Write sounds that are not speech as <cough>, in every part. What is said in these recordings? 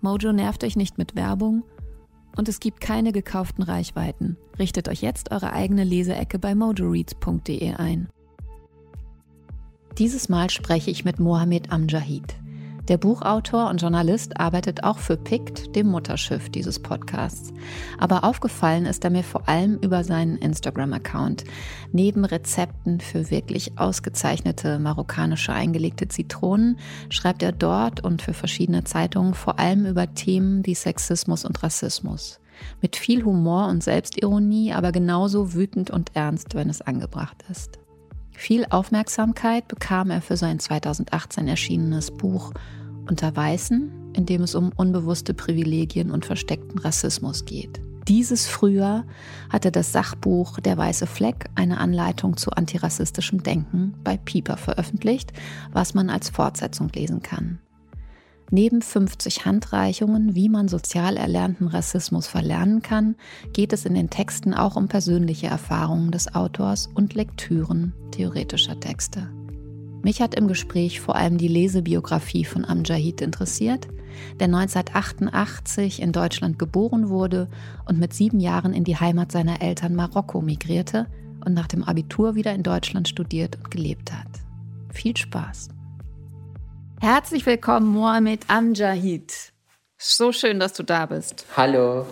Mojo nervt euch nicht mit Werbung und es gibt keine gekauften Reichweiten. Richtet euch jetzt eure eigene Leseecke bei mojoreads.de ein. Dieses Mal spreche ich mit Mohamed Amjahid. Der Buchautor und Journalist arbeitet auch für PICT, dem Mutterschiff dieses Podcasts. Aber aufgefallen ist er mir vor allem über seinen Instagram-Account. Neben Rezepten für wirklich ausgezeichnete marokkanische eingelegte Zitronen schreibt er dort und für verschiedene Zeitungen vor allem über Themen wie Sexismus und Rassismus. Mit viel Humor und Selbstironie, aber genauso wütend und ernst, wenn es angebracht ist. Viel Aufmerksamkeit bekam er für sein 2018 erschienenes Buch Unter Weißen, in dem es um unbewusste Privilegien und versteckten Rassismus geht. Dieses Frühjahr hatte das Sachbuch Der weiße Fleck eine Anleitung zu antirassistischem Denken bei Pieper veröffentlicht, was man als Fortsetzung lesen kann. Neben 50 Handreichungen, wie man sozial erlernten Rassismus verlernen kann, geht es in den Texten auch um persönliche Erfahrungen des Autors und Lektüren theoretischer Texte. Mich hat im Gespräch vor allem die Lesebiografie von Amjahid interessiert, der 1988 in Deutschland geboren wurde und mit sieben Jahren in die Heimat seiner Eltern Marokko migrierte und nach dem Abitur wieder in Deutschland studiert und gelebt hat. Viel Spaß! Herzlich willkommen, Mohamed Amjahid. So schön, dass du da bist. Hallo.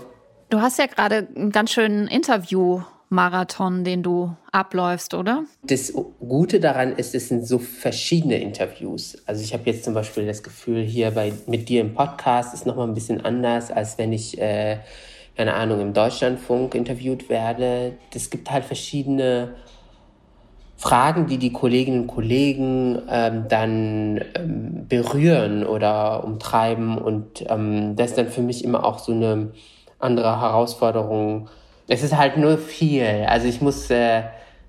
Du hast ja gerade einen ganz schönen Interview-Marathon, den du abläufst, oder? Das Gute daran ist, es sind so verschiedene Interviews. Also ich habe jetzt zum Beispiel das Gefühl, hier bei, mit dir im Podcast ist nochmal ein bisschen anders, als wenn ich, äh, keine Ahnung, im Deutschlandfunk interviewt werde. Es gibt halt verschiedene Fragen, die die Kolleginnen und Kollegen ähm, dann ähm, berühren oder umtreiben. Und ähm, das ist dann für mich immer auch so eine andere Herausforderung. Es ist halt nur viel. Also ich muss äh,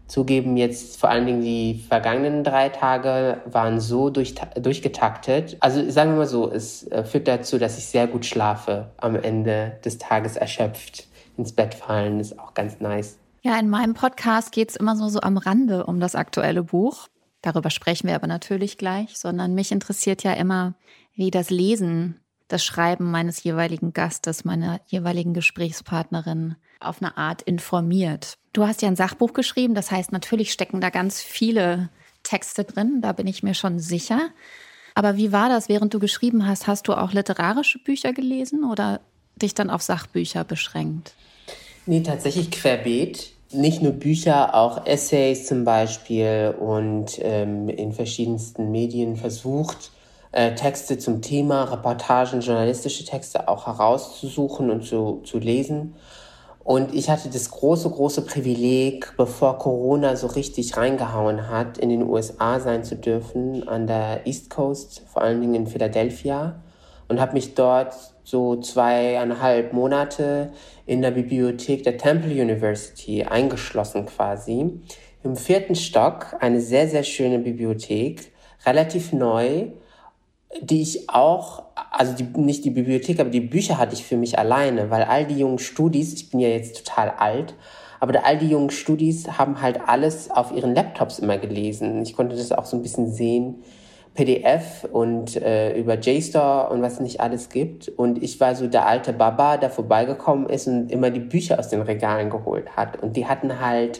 zugeben, jetzt vor allen Dingen die vergangenen drei Tage waren so durch, durchgetaktet. Also sagen wir mal so, es äh, führt dazu, dass ich sehr gut schlafe am Ende des Tages erschöpft. Ins Bett fallen ist auch ganz nice. Ja, in meinem Podcast geht es immer so, so am Rande um das aktuelle Buch. Darüber sprechen wir aber natürlich gleich, sondern mich interessiert ja immer, wie das Lesen, das Schreiben meines jeweiligen Gastes, meiner jeweiligen Gesprächspartnerin auf eine Art informiert. Du hast ja ein Sachbuch geschrieben, das heißt, natürlich stecken da ganz viele Texte drin, da bin ich mir schon sicher. Aber wie war das, während du geschrieben hast? Hast du auch literarische Bücher gelesen oder dich dann auf Sachbücher beschränkt? Nee, tatsächlich querbeet nicht nur Bücher, auch Essays zum Beispiel und ähm, in verschiedensten Medien versucht, äh, Texte zum Thema, Reportagen, journalistische Texte auch herauszusuchen und zu, zu lesen. Und ich hatte das große, große Privileg, bevor Corona so richtig reingehauen hat, in den USA sein zu dürfen, an der East Coast, vor allen Dingen in Philadelphia und habe mich dort so zweieinhalb Monate in der Bibliothek der Temple University eingeschlossen quasi. Im vierten Stock eine sehr, sehr schöne Bibliothek, relativ neu, die ich auch, also die, nicht die Bibliothek, aber die Bücher hatte ich für mich alleine, weil all die jungen Studis, ich bin ja jetzt total alt, aber all die jungen Studis haben halt alles auf ihren Laptops immer gelesen. Ich konnte das auch so ein bisschen sehen, PDF und äh, über JSTOR und was nicht alles gibt. Und ich war so der alte Baba, der vorbeigekommen ist und immer die Bücher aus den Regalen geholt hat. Und die hatten halt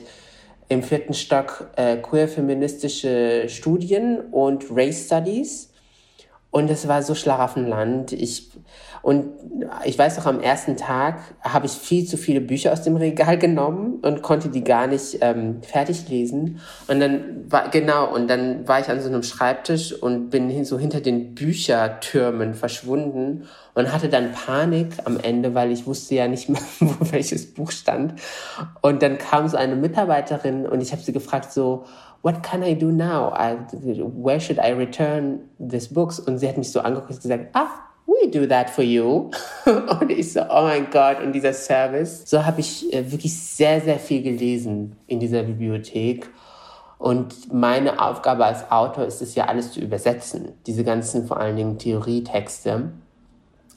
im vierten Stock äh, queer-feministische Studien und Race Studies. Und es war so Schlaraffenland. Ich, und ich weiß noch, am ersten Tag habe ich viel zu viele Bücher aus dem Regal <laughs> genommen und konnte die gar nicht ähm, fertig lesen. Und dann war, genau, und dann war ich an so einem Schreibtisch und bin hin, so hinter den Büchertürmen verschwunden und hatte dann Panik am Ende, weil ich wusste ja nicht mehr, <laughs> wo welches Buch stand. Und dann kam so eine Mitarbeiterin und ich habe sie gefragt so, what can I do now? I, where should I return these books? Und sie hat mich so angeguckt und gesagt, ah, we do that for you. <laughs> und ich so, oh mein Gott, und dieser Service. So habe ich äh, wirklich sehr, sehr viel gelesen in dieser Bibliothek. Und meine Aufgabe als Autor ist es ja alles zu übersetzen. Diese ganzen vor allen Dingen Theorietexte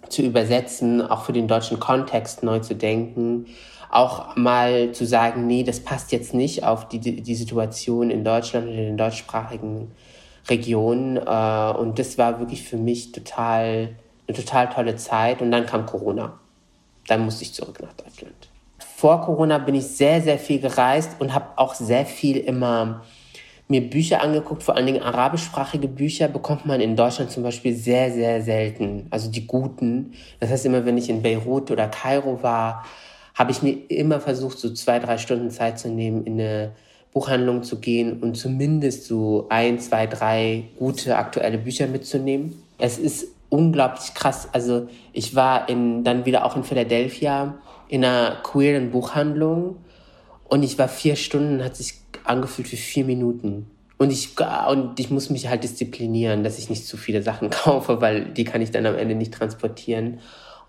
zu übersetzen, auch für den deutschen Kontext neu zu denken auch mal zu sagen, nee, das passt jetzt nicht auf die, die Situation in Deutschland und in den deutschsprachigen Regionen. Äh, und das war wirklich für mich total, eine total tolle Zeit. Und dann kam Corona. Dann musste ich zurück nach Deutschland. Vor Corona bin ich sehr, sehr viel gereist und habe auch sehr viel immer mir Bücher angeguckt, vor allen Dingen arabischsprachige Bücher bekommt man in Deutschland zum Beispiel sehr, sehr selten. Also die guten. Das heißt immer, wenn ich in Beirut oder Kairo war, habe ich mir immer versucht, so zwei, drei Stunden Zeit zu nehmen, in eine Buchhandlung zu gehen und zumindest so ein, zwei, drei gute aktuelle Bücher mitzunehmen. Es ist unglaublich krass. Also ich war in, dann wieder auch in Philadelphia in einer queeren Buchhandlung und ich war vier Stunden, hat sich angefühlt wie vier Minuten. Und ich, und ich muss mich halt disziplinieren, dass ich nicht zu viele Sachen <laughs> kaufe, weil die kann ich dann am Ende nicht transportieren.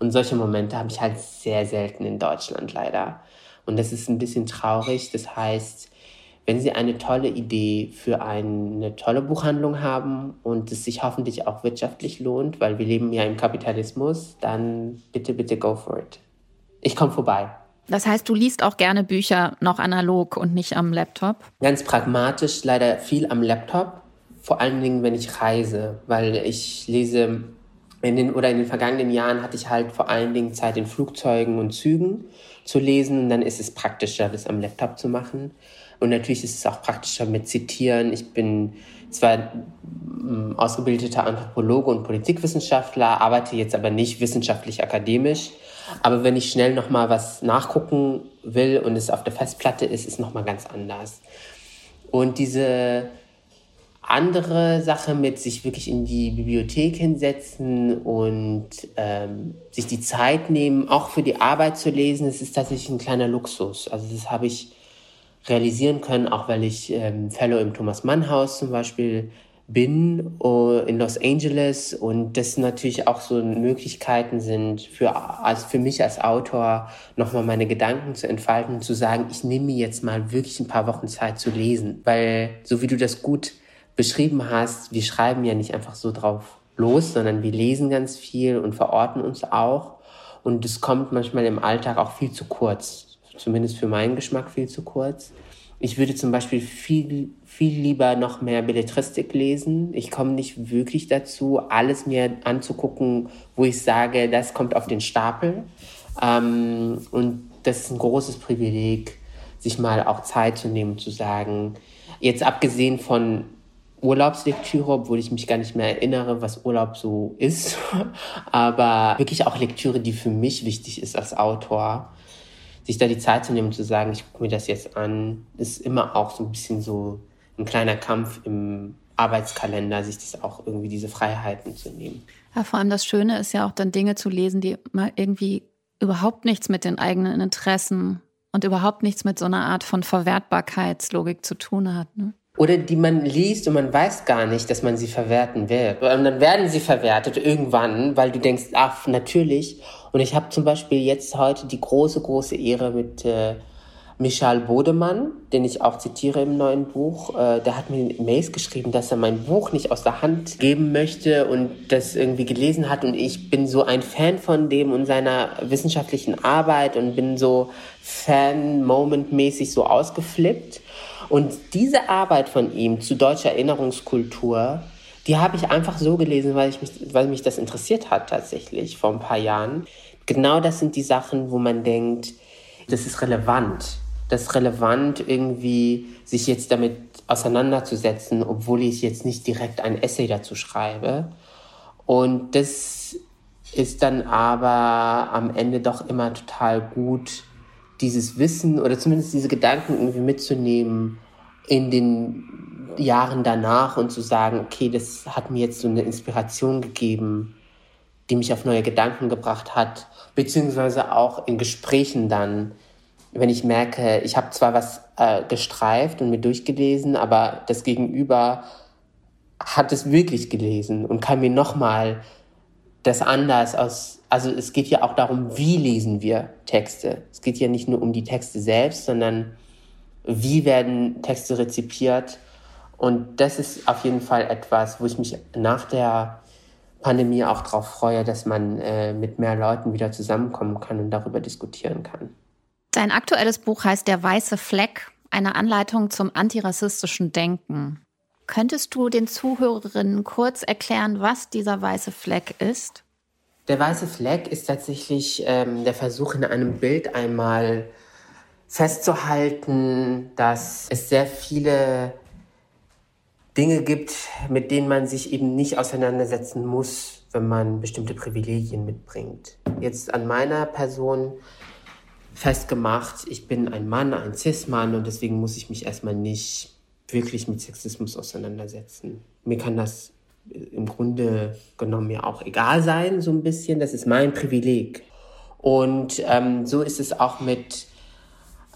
Und solche Momente habe ich halt sehr selten in Deutschland leider. Und das ist ein bisschen traurig. Das heißt, wenn Sie eine tolle Idee für eine tolle Buchhandlung haben und es sich hoffentlich auch wirtschaftlich lohnt, weil wir leben ja im Kapitalismus, dann bitte, bitte go for it. Ich komme vorbei. Das heißt, du liest auch gerne Bücher noch analog und nicht am Laptop? Ganz pragmatisch, leider viel am Laptop. Vor allen Dingen, wenn ich reise, weil ich lese in den, oder in den vergangenen Jahren hatte ich halt vor allen Dingen Zeit in Flugzeugen und Zügen zu lesen. Und dann ist es praktischer, das am Laptop zu machen. Und natürlich ist es auch praktischer mit Zitieren. Ich bin zwar mm, ausgebildeter Anthropologe und Politikwissenschaftler, arbeite jetzt aber nicht wissenschaftlich akademisch. Aber wenn ich schnell nochmal was nachgucken will und es auf der Festplatte ist, ist es nochmal ganz anders. Und diese andere Sache mit sich wirklich in die Bibliothek hinsetzen und ähm, sich die Zeit nehmen, auch für die Arbeit zu lesen, das ist tatsächlich ein kleiner Luxus. Also das habe ich realisieren können, auch weil ich ähm, Fellow im Thomas Mann Haus zum Beispiel bin uh, in Los Angeles. Und das natürlich auch so Möglichkeiten sind für, also für mich als Autor nochmal meine Gedanken zu entfalten und zu sagen, ich nehme mir jetzt mal wirklich ein paar Wochen Zeit zu lesen, weil so wie du das gut beschrieben hast, wir schreiben ja nicht einfach so drauf los, sondern wir lesen ganz viel und verorten uns auch. Und es kommt manchmal im Alltag auch viel zu kurz. Zumindest für meinen Geschmack viel zu kurz. Ich würde zum Beispiel viel, viel lieber noch mehr Belletristik lesen. Ich komme nicht wirklich dazu, alles mir anzugucken, wo ich sage, das kommt auf den Stapel. Ähm, und das ist ein großes Privileg, sich mal auch Zeit zu nehmen, zu sagen, jetzt abgesehen von Urlaubslektüre, obwohl ich mich gar nicht mehr erinnere, was Urlaub so ist. <laughs> Aber wirklich auch Lektüre, die für mich wichtig ist als Autor. Sich da die Zeit zu nehmen zu sagen, ich gucke mir das jetzt an, ist immer auch so ein bisschen so ein kleiner Kampf im Arbeitskalender, sich das auch irgendwie diese Freiheiten zu nehmen. Ja, vor allem das Schöne ist ja auch dann Dinge zu lesen, die mal irgendwie überhaupt nichts mit den eigenen Interessen und überhaupt nichts mit so einer Art von Verwertbarkeitslogik zu tun hat. Ne? Oder die man liest und man weiß gar nicht, dass man sie verwerten will. Und dann werden sie verwertet irgendwann, weil du denkst, ach, natürlich. Und ich habe zum Beispiel jetzt heute die große, große Ehre mit äh, Michal Bodemann, den ich auch zitiere im neuen Buch. Äh, der hat mir Mails geschrieben, dass er mein Buch nicht aus der Hand geben möchte und das irgendwie gelesen hat. Und ich bin so ein Fan von dem und seiner wissenschaftlichen Arbeit und bin so Fan-Moment-mäßig so ausgeflippt. Und diese Arbeit von ihm zu deutscher Erinnerungskultur, die habe ich einfach so gelesen, weil, ich mich, weil mich das interessiert hat tatsächlich vor ein paar Jahren. Genau das sind die Sachen, wo man denkt, das ist relevant. Das ist relevant, irgendwie sich jetzt damit auseinanderzusetzen, obwohl ich jetzt nicht direkt ein Essay dazu schreibe. Und das ist dann aber am Ende doch immer total gut, dieses Wissen oder zumindest diese Gedanken irgendwie mitzunehmen in den Jahren danach und zu sagen, okay, das hat mir jetzt so eine Inspiration gegeben, die mich auf neue Gedanken gebracht hat, beziehungsweise auch in Gesprächen dann, wenn ich merke, ich habe zwar was äh, gestreift und mir durchgelesen, aber das Gegenüber hat es wirklich gelesen und kann mir nochmal das anders aus, also es geht ja auch darum, wie lesen wir Texte. Es geht ja nicht nur um die Texte selbst, sondern wie werden Texte rezipiert. Und das ist auf jeden Fall etwas, wo ich mich nach der Pandemie auch darauf freue, dass man äh, mit mehr Leuten wieder zusammenkommen kann und darüber diskutieren kann. Dein aktuelles Buch heißt Der weiße Fleck, eine Anleitung zum antirassistischen Denken. Könntest du den Zuhörerinnen kurz erklären, was dieser weiße Fleck ist? Der weiße Fleck ist tatsächlich ähm, der Versuch, in einem Bild einmal festzuhalten, dass es sehr viele Dinge gibt, mit denen man sich eben nicht auseinandersetzen muss, wenn man bestimmte Privilegien mitbringt. Jetzt an meiner Person festgemacht, ich bin ein Mann, ein Cis-Mann und deswegen muss ich mich erstmal nicht wirklich mit Sexismus auseinandersetzen. Mir kann das im Grunde genommen ja auch egal sein, so ein bisschen. Das ist mein Privileg. Und ähm, so ist es auch mit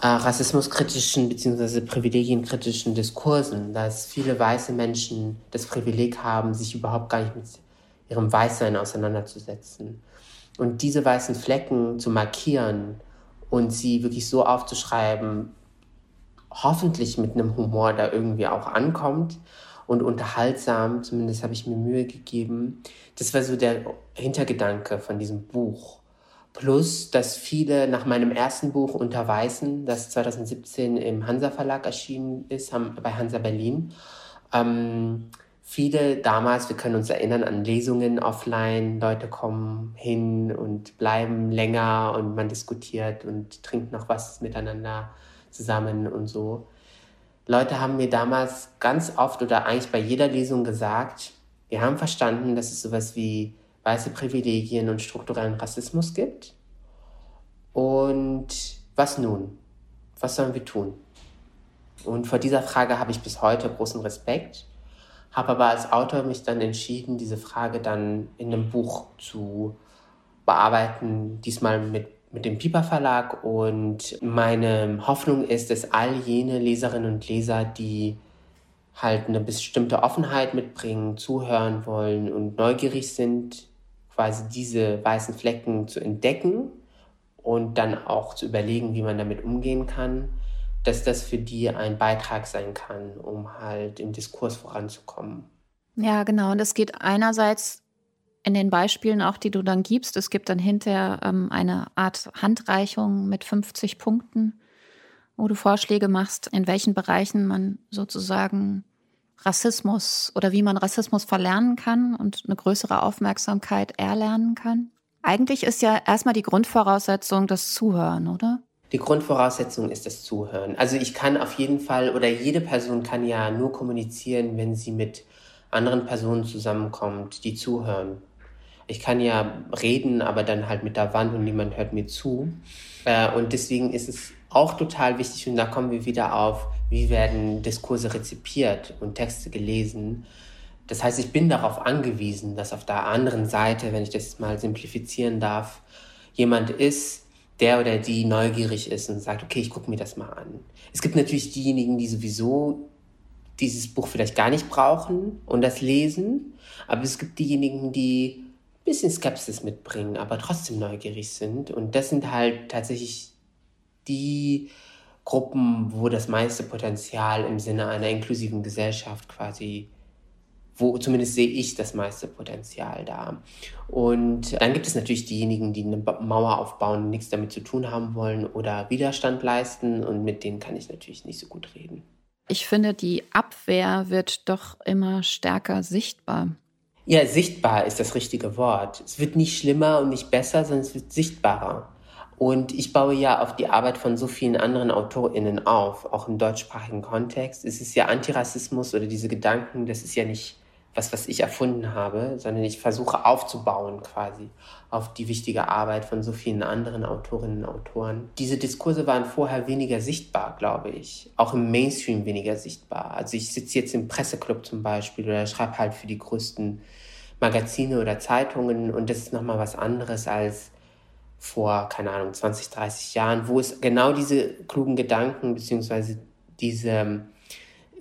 äh, rassismuskritischen bzw. privilegienkritischen Diskursen, dass viele weiße Menschen das Privileg haben, sich überhaupt gar nicht mit ihrem Weißsein auseinanderzusetzen. Und diese weißen Flecken zu markieren und sie wirklich so aufzuschreiben, hoffentlich mit einem Humor, der irgendwie auch ankommt und unterhaltsam, zumindest habe ich mir Mühe gegeben. Das war so der Hintergedanke von diesem Buch. Plus, dass viele nach meinem ersten Buch Unterweisen, das 2017 im Hansa Verlag erschienen ist, bei Hansa Berlin, ähm, viele damals, wir können uns erinnern an Lesungen offline, Leute kommen hin und bleiben länger und man diskutiert und trinkt noch was miteinander zusammen und so. Leute haben mir damals ganz oft oder eigentlich bei jeder Lesung gesagt, wir haben verstanden, dass es sowas wie weiße Privilegien und strukturellen Rassismus gibt. Und was nun? Was sollen wir tun? Und vor dieser Frage habe ich bis heute großen Respekt, habe aber als Autor mich dann entschieden, diese Frage dann in einem Buch zu bearbeiten, diesmal mit mit dem Piper Verlag und meine Hoffnung ist, dass all jene Leserinnen und Leser, die halt eine bestimmte Offenheit mitbringen, zuhören wollen und neugierig sind, quasi diese weißen Flecken zu entdecken und dann auch zu überlegen, wie man damit umgehen kann, dass das für die ein Beitrag sein kann, um halt im Diskurs voranzukommen. Ja, genau. Und es geht einerseits in den Beispielen auch, die du dann gibst, es gibt dann hinterher ähm, eine Art Handreichung mit 50 Punkten, wo du Vorschläge machst, in welchen Bereichen man sozusagen Rassismus oder wie man Rassismus verlernen kann und eine größere Aufmerksamkeit erlernen kann. Eigentlich ist ja erstmal die Grundvoraussetzung das Zuhören, oder? Die Grundvoraussetzung ist das Zuhören. Also ich kann auf jeden Fall oder jede Person kann ja nur kommunizieren, wenn sie mit anderen Personen zusammenkommt, die zuhören ich kann ja reden, aber dann halt mit der Wand und niemand hört mir zu. Äh, und deswegen ist es auch total wichtig, und da kommen wir wieder auf, wie werden Diskurse rezipiert und Texte gelesen. Das heißt, ich bin darauf angewiesen, dass auf der anderen Seite, wenn ich das mal simplifizieren darf, jemand ist, der oder die neugierig ist und sagt, okay, ich gucke mir das mal an. Es gibt natürlich diejenigen, die sowieso dieses Buch vielleicht gar nicht brauchen und das lesen, aber es gibt diejenigen, die bisschen Skepsis mitbringen, aber trotzdem neugierig sind. Und das sind halt tatsächlich die Gruppen, wo das meiste Potenzial im Sinne einer inklusiven Gesellschaft quasi, wo zumindest sehe ich das meiste Potenzial da. Und dann gibt es natürlich diejenigen, die eine Mauer aufbauen, nichts damit zu tun haben wollen oder Widerstand leisten. Und mit denen kann ich natürlich nicht so gut reden. Ich finde, die Abwehr wird doch immer stärker sichtbar. Ja, sichtbar ist das richtige Wort. Es wird nicht schlimmer und nicht besser, sondern es wird sichtbarer. Und ich baue ja auf die Arbeit von so vielen anderen AutorInnen auf, auch im deutschsprachigen Kontext. Es ist ja Antirassismus oder diese Gedanken, das ist ja nicht was, was ich erfunden habe, sondern ich versuche aufzubauen quasi auf die wichtige Arbeit von so vielen anderen Autorinnen und Autoren. Diese Diskurse waren vorher weniger sichtbar, glaube ich. Auch im Mainstream weniger sichtbar. Also ich sitze jetzt im Presseclub zum Beispiel oder schreibe halt für die größten Magazine oder Zeitungen und das ist nochmal was anderes als vor, keine Ahnung, 20, 30 Jahren, wo es genau diese klugen Gedanken beziehungsweise diese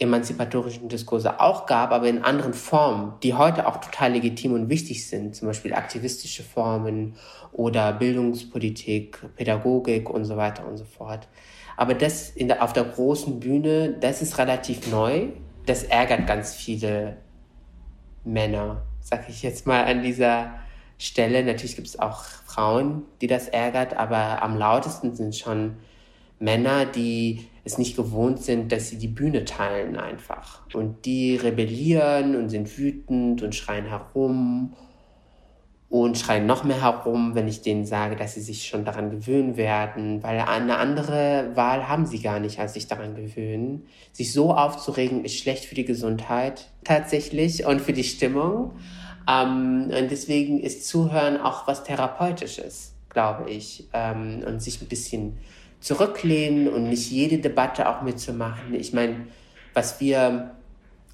emanzipatorischen Diskurse auch gab, aber in anderen Formen, die heute auch total legitim und wichtig sind, zum Beispiel aktivistische Formen oder Bildungspolitik, Pädagogik und so weiter und so fort. Aber das in der, auf der großen Bühne, das ist relativ neu. Das ärgert ganz viele Männer, sag ich jetzt mal an dieser Stelle. Natürlich gibt es auch Frauen, die das ärgert, aber am lautesten sind schon Männer, die es nicht gewohnt sind, dass sie die Bühne teilen einfach. Und die rebellieren und sind wütend und schreien herum und schreien noch mehr herum, wenn ich denen sage, dass sie sich schon daran gewöhnen werden, weil eine andere Wahl haben sie gar nicht, als sich daran gewöhnen. Sich so aufzuregen ist schlecht für die Gesundheit tatsächlich und für die Stimmung. Ähm, und deswegen ist Zuhören auch was Therapeutisches, glaube ich, ähm, und sich ein bisschen zurücklehnen und nicht jede Debatte auch mitzumachen. Ich meine, was wir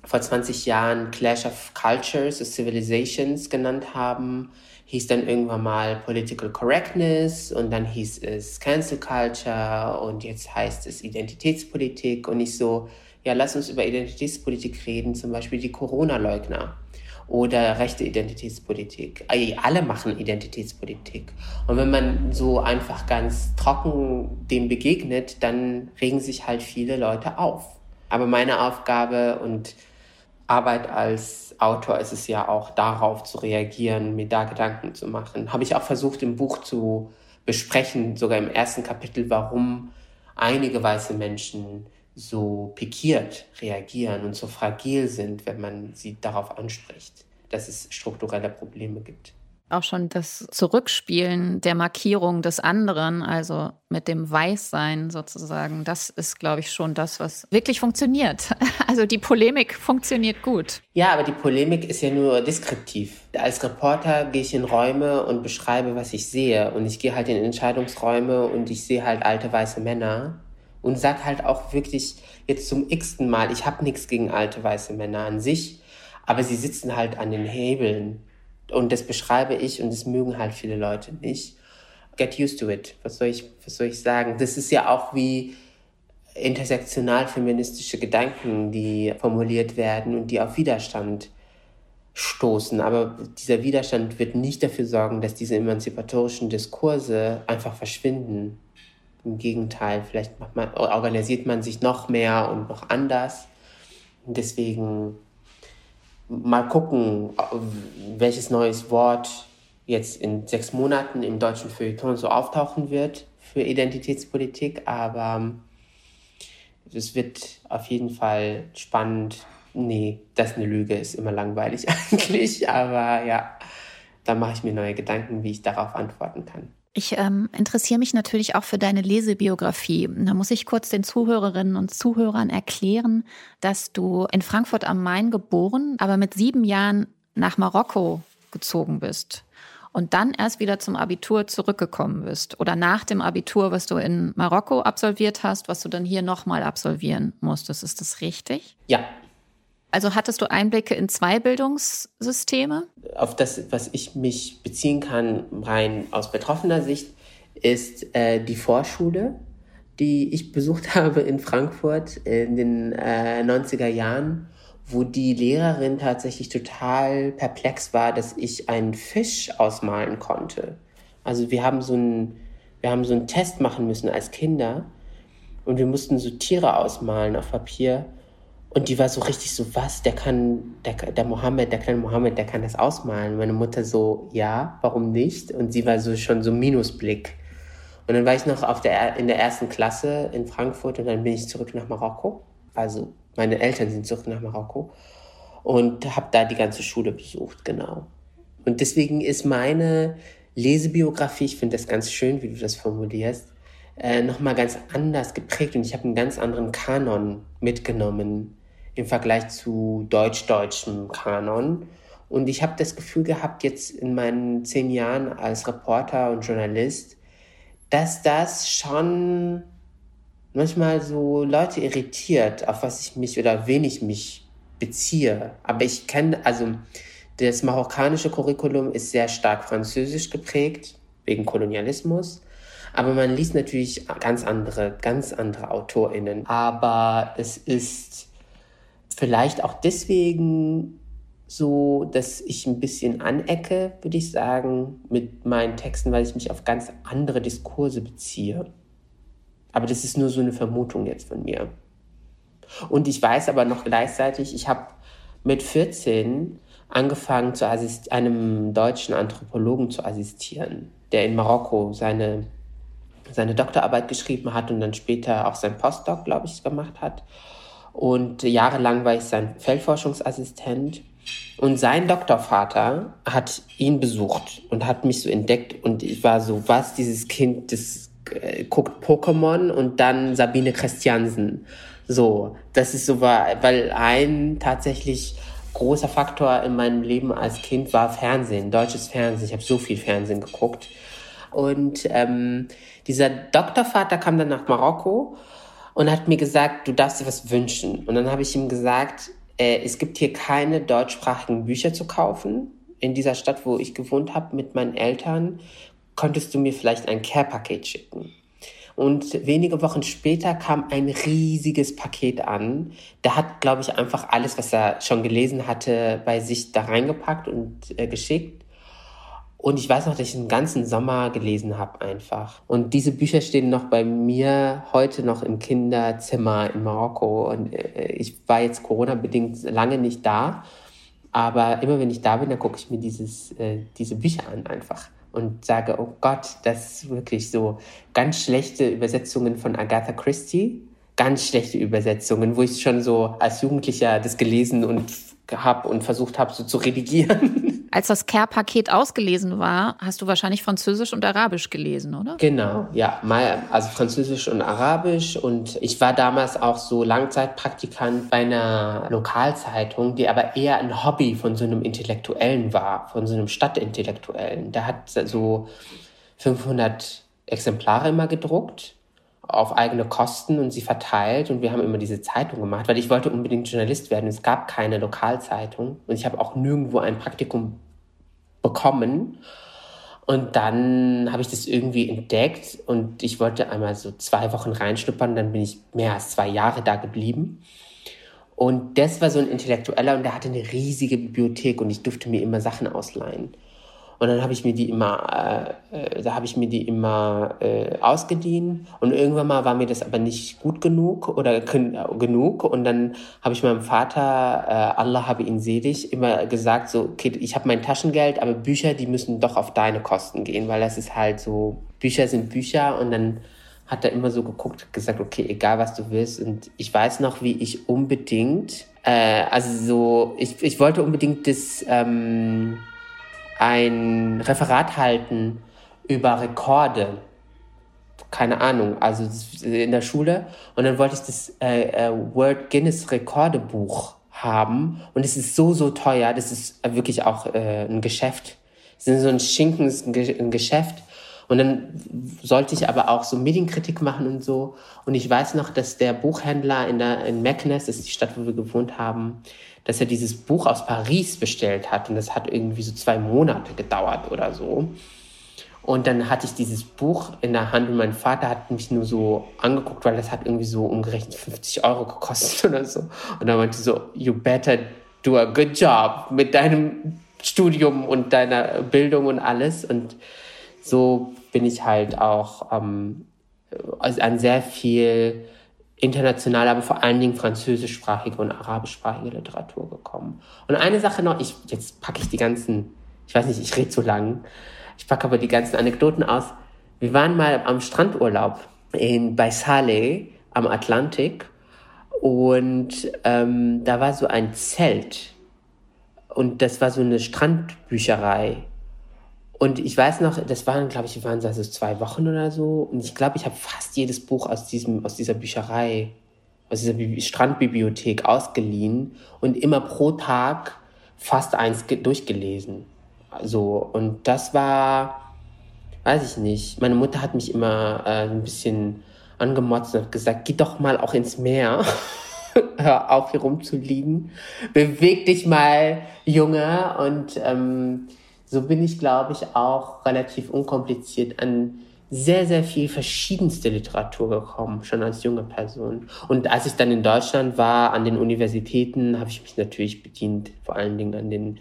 vor 20 Jahren Clash of Cultures, of Civilizations genannt haben, hieß dann irgendwann mal Political Correctness und dann hieß es Cancel Culture und jetzt heißt es Identitätspolitik und nicht so, ja, lass uns über Identitätspolitik reden, zum Beispiel die Corona-Leugner oder rechte Identitätspolitik. Alle machen Identitätspolitik. Und wenn man so einfach ganz trocken dem begegnet, dann regen sich halt viele Leute auf. Aber meine Aufgabe und Arbeit als Autor ist es ja auch darauf zu reagieren, mir da Gedanken zu machen. Habe ich auch versucht im Buch zu besprechen, sogar im ersten Kapitel, warum einige weiße Menschen so pikiert reagieren und so fragil sind, wenn man sie darauf anspricht, dass es strukturelle Probleme gibt auch schon das Zurückspielen der Markierung des anderen, also mit dem Weißsein sozusagen, das ist, glaube ich, schon das, was wirklich funktioniert. <laughs> Also die Polemik funktioniert gut. Ja, aber die Polemik ist ja nur deskriptiv. Als Reporter gehe ich in Räume und beschreibe, was ich sehe. Und ich gehe halt in Entscheidungsräume und ich sehe halt alte weiße Männer und sage halt auch wirklich jetzt zum x-ten Mal, ich habe nichts gegen alte weiße Männer an sich, aber sie sitzen halt an den Hebeln und das beschreibe ich und das mögen halt viele Leute nicht. Get used to it. Was soll ich, was soll ich sagen? Das ist ja auch wie intersektional feministische Gedanken, die formuliert werden und die auf Widerstand stoßen. Aber dieser Widerstand wird nicht dafür sorgen, dass diese emanzipatorischen Diskurse einfach verschwinden. Im Gegenteil, vielleicht man, organisiert man sich noch mehr und noch anders. Deswegen mal gucken, welches neues Wort jetzt in sechs Monaten im deutschen Feuilleton so auftauchen wird für Identitätspolitik, aber ähm, es wird auf jeden Fall spannend. Nee, das ist eine Lüge, ist immer langweilig <laughs> eigentlich, aber ja, da mache ich mir neue Gedanken, wie ich darauf antworten kann. Ich ähm, interessiere mich natürlich auch für deine Lesebiografie. Da muss ich kurz den Zuhörerinnen und Zuhörern erklären, dass du in Frankfurt am Main geboren, aber mit sieben Jahren nach Marokko gezogen bist und dann erst wieder zum Abitur zurückgekommen bist oder nach dem Abitur, was du in Marokko absolviert hast, was du dann hier nochmal absolvieren musstest. Ist das richtig? Ja, also hattest du Einblicke in zwei Bildungssysteme? Auf das, was ich mich beziehen kann, rein aus betroffener Sicht, ist äh, die Vorschule, die ich besucht <laughs> habe in Frankfurt in den äh, 90er Jahren, wo die Lehrerin tatsächlich total perplex war, dass ich einen Fisch ausmalen konnte. Also wir haben so einen, wir haben so einen Test machen müssen als Kinder und wir mussten so Tiere ausmalen auf Papier und die war so richtig so, was, der kann, der, der Mohammed, der kleine Mohammed, der kann das ausmalen. Meine Mutter so, ja, warum nicht? Und sie war so schon so Minusblick. Und dann war ich noch auf der, in der ersten Klasse in Frankfurt und dann bin ich zurück nach Marokko. Also meine Eltern sind zurück nach Marokko und habe da die ganze Schule besucht, genau. Und deswegen ist meine Lesebiografie, ich finde das ganz schön, wie du das formulierst, äh, nochmal ganz anders geprägt und ich habe einen ganz anderen Kanon mitgenommen im Vergleich zu deutsch-deutschem Kanon. Und ich habe das Gefühl gehabt, jetzt in meinen zehn Jahren als Reporter und Journalist, dass das schon manchmal so Leute irritiert, auf was ich mich oder wen ich mich beziehe. Aber ich kenne, also das marokkanische Curriculum ist sehr stark französisch geprägt, wegen Kolonialismus. Aber man liest natürlich ganz andere, ganz andere AutorInnen. Aber es ist vielleicht auch deswegen so, dass ich ein bisschen anecke, würde ich sagen, mit meinen Texten, weil ich mich auf ganz andere Diskurse beziehe. Aber das ist nur so eine Vermutung jetzt von mir. Und ich weiß aber noch gleichzeitig, ich habe mit 14 angefangen, zu einem deutschen Anthropologen zu assistieren, der in Marokko seine, seine Doktorarbeit geschrieben hat und dann später auch sein Postdoc, glaube ich, gemacht hat. Und jahrelang war ich sein Feldforschungsassistent. Und sein Doktorvater hat ihn besucht und hat mich so entdeckt. Und ich war so, was, dieses Kind, das äh, guckt Pokémon und dann Sabine Christiansen. So, das ist so, weil ein tatsächlich großer Faktor in meinem Leben als Kind war Fernsehen, deutsches Fernsehen. Ich habe so viel Fernsehen geguckt. Und ähm, dieser Doktorvater kam dann nach Marokko und hat mir gesagt, du darfst dir was wünschen. Und dann habe ich ihm gesagt, äh, es gibt hier keine deutschsprachigen Bücher zu kaufen. In dieser Stadt, wo ich gewohnt habe mit meinen Eltern, konntest du mir vielleicht ein Care-Paket schicken. Und wenige Wochen später kam ein riesiges Paket an. Der hat, glaube ich, einfach alles, was er schon gelesen hatte, bei sich da reingepackt und äh, geschickt. Und ich weiß noch, dass ich den ganzen Sommer gelesen habe einfach. Und diese Bücher stehen noch bei mir heute noch im Kinderzimmer in Marokko. Und äh, ich war jetzt Corona-bedingt lange nicht da. Aber immer wenn ich da bin, dann gucke ich mir dieses, äh, diese Bücher an einfach und sage, oh Gott, das ist wirklich so ganz schlechte Übersetzungen von Agatha Christie, ganz schlechte Übersetzungen, wo ich schon so als Jugendlicher das gelesen und habe und versucht habe, so zu redigieren. <laughs> Als das Care-Paket ausgelesen war, hast du wahrscheinlich Französisch und Arabisch gelesen, oder? Genau, ja, mal, also Französisch und Arabisch. Und ich war damals auch so Langzeitpraktikant bei einer Lokalzeitung, die aber eher ein Hobby von so einem Intellektuellen war, von so einem Stadtintellektuellen. Der hat so 500 Exemplare immer gedruckt auf eigene Kosten und sie verteilt und wir haben immer diese Zeitung gemacht, weil ich wollte unbedingt Journalist werden. Es gab keine Lokalzeitung und ich habe auch nirgendwo ein Praktikum bekommen. Und dann habe ich das irgendwie entdeckt und ich wollte einmal so zwei Wochen reinschnuppern, dann bin ich mehr als zwei Jahre da geblieben. Und das war so ein Intellektueller und der hatte eine riesige Bibliothek und ich durfte mir immer Sachen ausleihen. Und dann habe ich mir die immer, äh, äh, da habe ich mir die immer äh, ausgeliehen. Und irgendwann mal war mir das aber nicht gut genug oder genug. Und dann habe ich meinem Vater, äh, Allah habe ihn selig, immer gesagt, so, okay, ich habe mein Taschengeld, aber Bücher, die müssen doch auf deine Kosten gehen, weil das ist halt so, Bücher sind Bücher. Und dann hat er immer so geguckt, gesagt, okay, egal was du willst. Und ich weiß noch, wie ich unbedingt, äh, also so, ich, ich wollte unbedingt das, ähm, ein Referat halten über Rekorde. Keine Ahnung, also in der Schule. Und dann wollte ich das äh, äh, World Guinness Rekordebuch haben. Und es ist so, so teuer. Das ist wirklich auch äh, ein Geschäft. Es ist so ein Schinken, ist ein Geschäft. Und dann sollte ich aber auch so Medienkritik machen und so. Und ich weiß noch, dass der Buchhändler in, der, in Meknes, das ist die Stadt, wo wir gewohnt haben, dass er dieses Buch aus Paris bestellt hat. Und das hat irgendwie so zwei Monate gedauert oder so. Und dann hatte ich dieses Buch in der Hand und mein Vater hat mich nur so angeguckt, weil das hat irgendwie so umgerechnet 50 Euro gekostet <laughs> oder so. Und dann meinte so, you better do a good job mit deinem Studium und deiner Bildung und alles. Und so bin ich halt auch ähm, also an sehr viel internationale, aber vor allen Dingen französischsprachige und arabischsprachige Literatur gekommen. Und eine Sache noch, ich, jetzt packe ich die ganzen, ich weiß nicht, ich rede zu lang, ich packe aber die ganzen Anekdoten aus. Wir waren mal am Strandurlaub in, bei Saleh am Atlantik und ähm, da war so ein Zelt und das war so eine Strandbücherei und ich weiß noch, das waren, glaube ich, waren also zwei Wochen oder so. Und ich glaube, ich habe fast jedes Buch aus, diesem, aus dieser Bücherei aus dieser Strandbibliothek ausgeliehen und immer pro Tag fast eins durchgelesen. So, und das war, weiß ich nicht. Meine Mutter hat mich immer äh, ein bisschen angemotzt und hat gesagt, geh doch mal auch ins Meer. <laughs> Hör auf, hier rumzuliegen. Beweg dich mal, Junge. Und ähm, so bin ich, glaube ich, auch relativ unkompliziert an sehr, sehr viel verschiedenste Literatur gekommen, schon als junge Person. Und als ich dann in Deutschland war, an den Universitäten, habe ich mich natürlich bedient, vor allen Dingen an den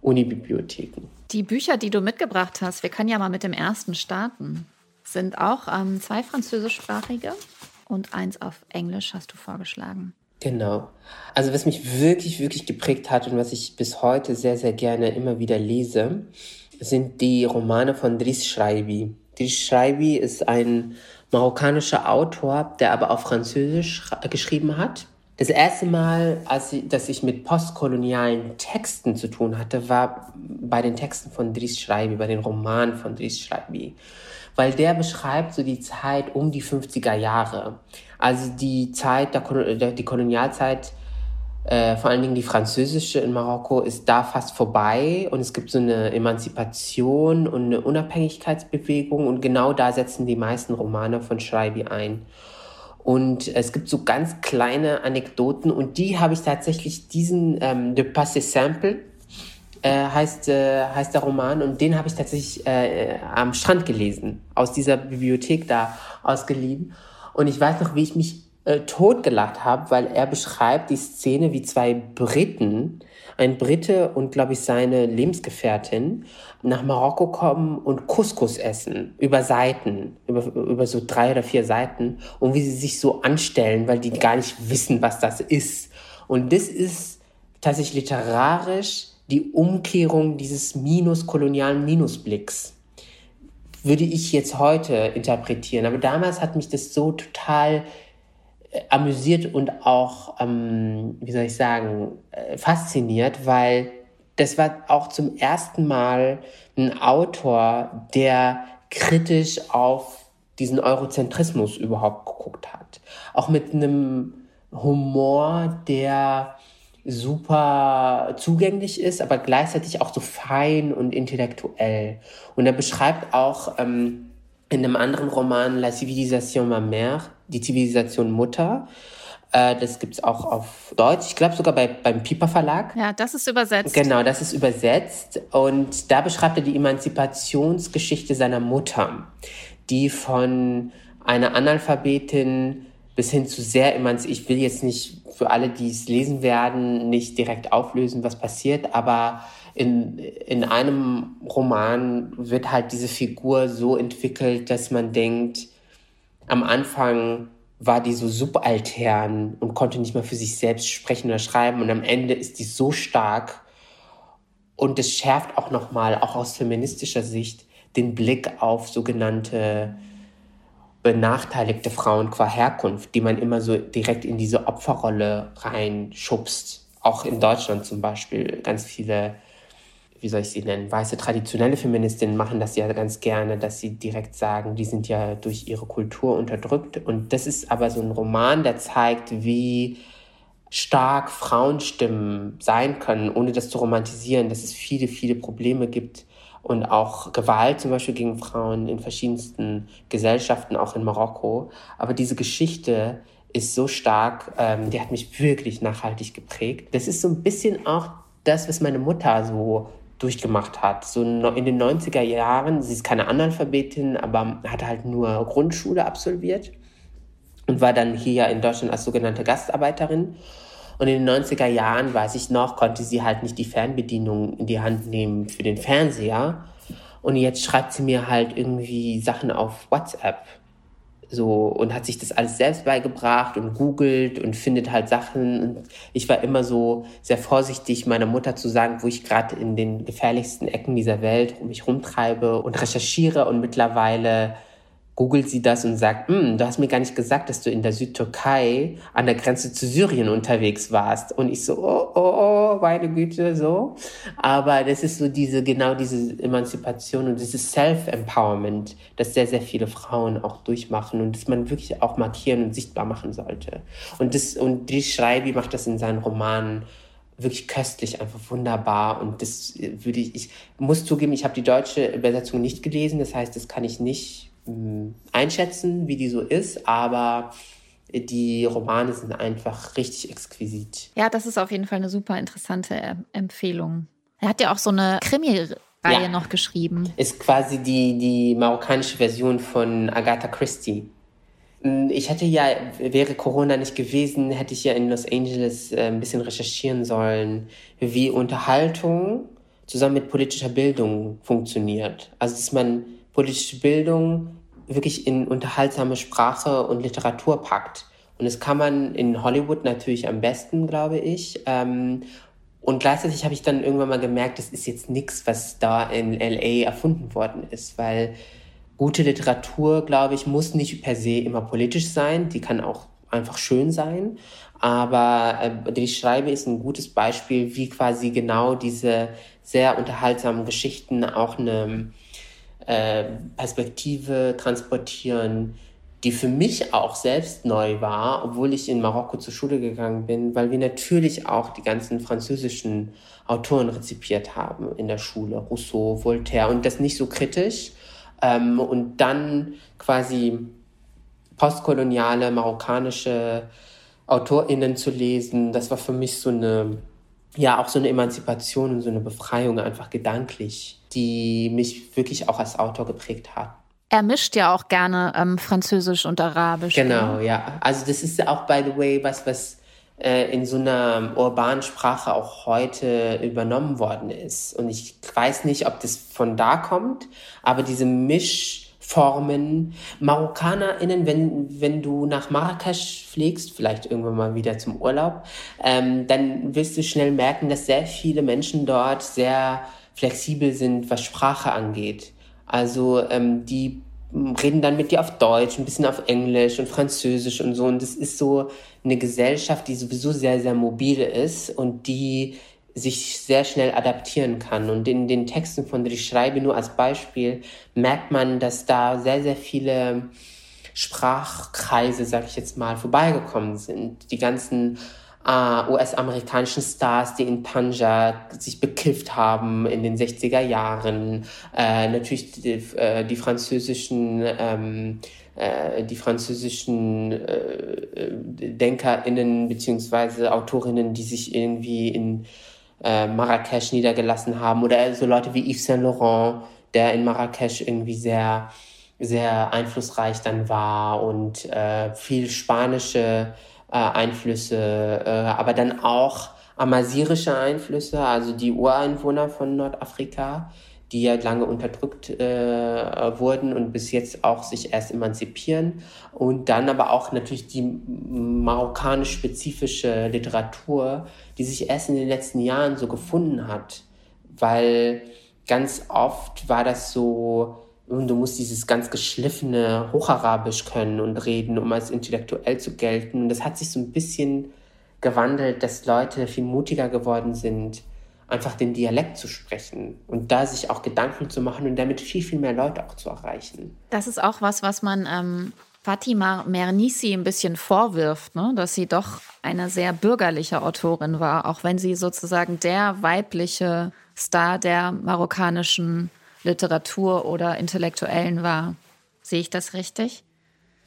Unibibliotheken. Die Bücher, die du mitgebracht hast, wir können ja mal mit dem ersten starten, sind auch ähm, zwei französischsprachige und eins auf Englisch hast du vorgeschlagen. Genau. Also was mich wirklich, wirklich geprägt hat und was ich bis heute sehr, sehr gerne immer wieder lese, sind die Romane von Driss Schreibi. Driss Schreibi ist ein marokkanischer Autor, der aber auf Französisch geschrieben hat. Das erste Mal, als ich, dass ich mit postkolonialen Texten zu tun hatte, war bei den Texten von Driss Schreibi, bei den Romanen von Driss Schreibi. Weil der beschreibt so die Zeit um die 50er Jahre. Also die Zeit, der, die Kolonialzeit, äh, vor allen Dingen die französische in Marokko, ist da fast vorbei und es gibt so eine Emanzipation und eine Unabhängigkeitsbewegung und genau da setzen die meisten Romane von Schreibi ein. Und es gibt so ganz kleine Anekdoten und die habe ich tatsächlich diesen ähm, De Passé Simple äh, heißt, äh, heißt der Roman und den habe ich tatsächlich äh, am Strand gelesen, aus dieser Bibliothek da ausgeliehen. Und ich weiß noch, wie ich mich äh, totgelacht habe, weil er beschreibt die Szene, wie zwei Briten, ein Brite und, glaube ich, seine Lebensgefährtin, nach Marokko kommen und Couscous essen, über Seiten, über, über so drei oder vier Seiten, und wie sie sich so anstellen, weil die gar nicht wissen, was das ist. Und das ist tatsächlich literarisch die Umkehrung dieses minuskolonialen Minusblicks würde ich jetzt heute interpretieren. Aber damals hat mich das so total amüsiert und auch, ähm, wie soll ich sagen, äh, fasziniert, weil das war auch zum ersten Mal ein Autor, der kritisch auf diesen Eurozentrismus überhaupt geguckt hat. Auch mit einem Humor, der super zugänglich ist, aber gleichzeitig auch so fein und intellektuell. Und er beschreibt auch ähm, in einem anderen Roman La Civilisation ma mère, die Zivilisation Mutter. Äh, das gibt's auch auf Deutsch. Ich glaube sogar bei, beim Piper Verlag. Ja, das ist übersetzt. Genau, das ist übersetzt. Und da beschreibt er die Emanzipationsgeschichte seiner Mutter, die von einer Analphabetin bis hin zu sehr emanzipiert. Ich will jetzt nicht für alle, die es lesen werden, nicht direkt auflösen, was passiert, aber in, in einem Roman wird halt diese Figur so entwickelt, dass man denkt, am Anfang war die so subaltern und konnte nicht mal für sich selbst sprechen oder schreiben und am Ende ist die so stark und es schärft auch nochmal, auch aus feministischer Sicht, den Blick auf sogenannte benachteiligte Frauen qua Herkunft, die man immer so direkt in diese Opferrolle reinschubst. Auch in Deutschland zum Beispiel ganz viele, wie soll ich sie nennen, weiße traditionelle Feministinnen machen das ja ganz gerne, dass sie direkt sagen, die sind ja durch ihre Kultur unterdrückt. Und das ist aber so ein Roman, der zeigt, wie stark Frauenstimmen sein können, ohne das zu romantisieren, dass es viele, viele Probleme gibt, und auch Gewalt zum Beispiel gegen Frauen in verschiedensten Gesellschaften, auch in Marokko. Aber diese Geschichte ist so stark, ähm, die hat mich wirklich nachhaltig geprägt. Das ist so ein bisschen auch das, was meine Mutter so durchgemacht hat. So in den 90er Jahren, sie ist keine Analphabetin, aber hat halt nur Grundschule absolviert und war dann hier in Deutschland als sogenannte Gastarbeiterin und in den 90er Jahren, weiß ich noch, konnte sie halt nicht die Fernbedienung in die Hand nehmen für den Fernseher. Und jetzt schreibt sie mir halt irgendwie Sachen auf WhatsApp. So, und hat sich das alles selbst beigebracht und googelt und findet halt Sachen. Und ich war immer so sehr vorsichtig, meiner Mutter zu sagen, wo ich gerade in den gefährlichsten Ecken dieser Welt mich rumtreibe und recherchiere. Und mittlerweile googelt sie das und sagt, hm, du hast mir gar nicht gesagt, dass du in der Südtürkei an der Grenze zu Syrien unterwegs warst. Und ich so, oh, oh, oh, meine Güte, so. Aber das ist so diese, genau diese Emanzipation und dieses Self-Empowerment, das sehr, sehr viele Frauen auch durchmachen und das man wirklich auch markieren und sichtbar machen sollte. Und das, und die Schreibi macht das in seinen Romanen wirklich köstlich, einfach wunderbar. Und das würde ich, ich muss zugeben, ich habe die deutsche Übersetzung nicht gelesen, das heißt, das kann ich nicht einschätzen, wie die so ist, aber die Romane sind einfach richtig exquisit. Ja, das ist auf jeden Fall eine super interessante Empfehlung. Er hat ja auch so eine Krimi-Reihe ja. noch geschrieben. Ist quasi die, die marokkanische Version von Agatha Christie. Ich hätte ja, wäre Corona nicht gewesen, hätte ich ja in Los Angeles äh, ein bisschen recherchieren sollen, wie Unterhaltung zusammen mit politischer Bildung funktioniert. Also, dass man politische Bildung wirklich in unterhaltsame Sprache und Literatur packt. Und das kann man in Hollywood natürlich am besten, glaube ich. Ähm, und gleichzeitig habe ich dann irgendwann mal gemerkt, das ist jetzt nichts, was da in LA erfunden worden ist, weil gute Literatur, glaube ich, muss nicht per se immer politisch sein. Die kann auch einfach schön sein. Aber äh, die Schreibe ist ein gutes Beispiel, wie quasi genau diese sehr unterhaltsamen Geschichten auch eine äh, Perspektive transportieren, die für mich auch selbst neu war, obwohl ich in Marokko zur Schule gegangen bin, weil wir natürlich auch die ganzen französischen Autoren rezipiert haben in der Schule, Rousseau, Voltaire und das nicht so kritisch. Ähm, und dann quasi postkoloniale marokkanische AutorInnen zu lesen, das war für mich so eine, ja, auch so eine Emanzipation und so eine Befreiung einfach gedanklich die mich wirklich auch als Autor geprägt hat. Er mischt ja auch gerne ähm, Französisch und Arabisch. Genau, ja. Also das ist auch, by the way, was, was äh, in so einer urbanen Sprache auch heute übernommen worden ist. Und ich weiß nicht, ob das von da kommt, aber diese Mischformen, MarokkanerInnen, wenn, wenn du nach Marrakesch fliegst, vielleicht irgendwann mal wieder zum Urlaub, ähm, dann wirst du schnell merken, dass sehr viele Menschen dort sehr flexibel sind, was Sprache angeht. Also ähm, die reden dann mit dir auf Deutsch, ein bisschen auf Englisch und Französisch und so. Und das ist so eine Gesellschaft, die sowieso sehr, sehr mobil ist und die sich sehr schnell adaptieren kann. Und in den Texten von Ich schreibe nur als Beispiel merkt man, dass da sehr, sehr viele Sprachkreise, sag ich jetzt mal, vorbeigekommen sind. Die ganzen äh, US-amerikanischen Stars, die in Panja sich bekifft haben in den 60er Jahren. Äh, natürlich die, äh, die französischen ähm, äh, die französischen äh, DenkerInnen beziehungsweise Autorinnen, die sich irgendwie in äh, Marrakesch niedergelassen haben oder so Leute wie Yves Saint Laurent, der in Marrakesch irgendwie sehr sehr einflussreich dann war und äh, viel spanische äh, Einflüsse, äh, aber dann auch amasirische Einflüsse, also die Ureinwohner von Nordafrika, die ja lange unterdrückt äh, wurden und bis jetzt auch sich erst emanzipieren. Und dann aber auch natürlich die marokkanisch-spezifische Literatur, die sich erst in den letzten Jahren so gefunden hat. Weil ganz oft war das so, und du musst dieses ganz geschliffene Hocharabisch können und reden, um als intellektuell zu gelten. Und das hat sich so ein bisschen gewandelt, dass Leute viel mutiger geworden sind, einfach den Dialekt zu sprechen und da sich auch Gedanken zu machen und damit viel, viel mehr Leute auch zu erreichen. Das ist auch was, was man ähm, Fatima Mernissi ein bisschen vorwirft, ne? dass sie doch eine sehr bürgerliche Autorin war, auch wenn sie sozusagen der weibliche Star der marokkanischen Literatur oder Intellektuellen war. Sehe ich das richtig?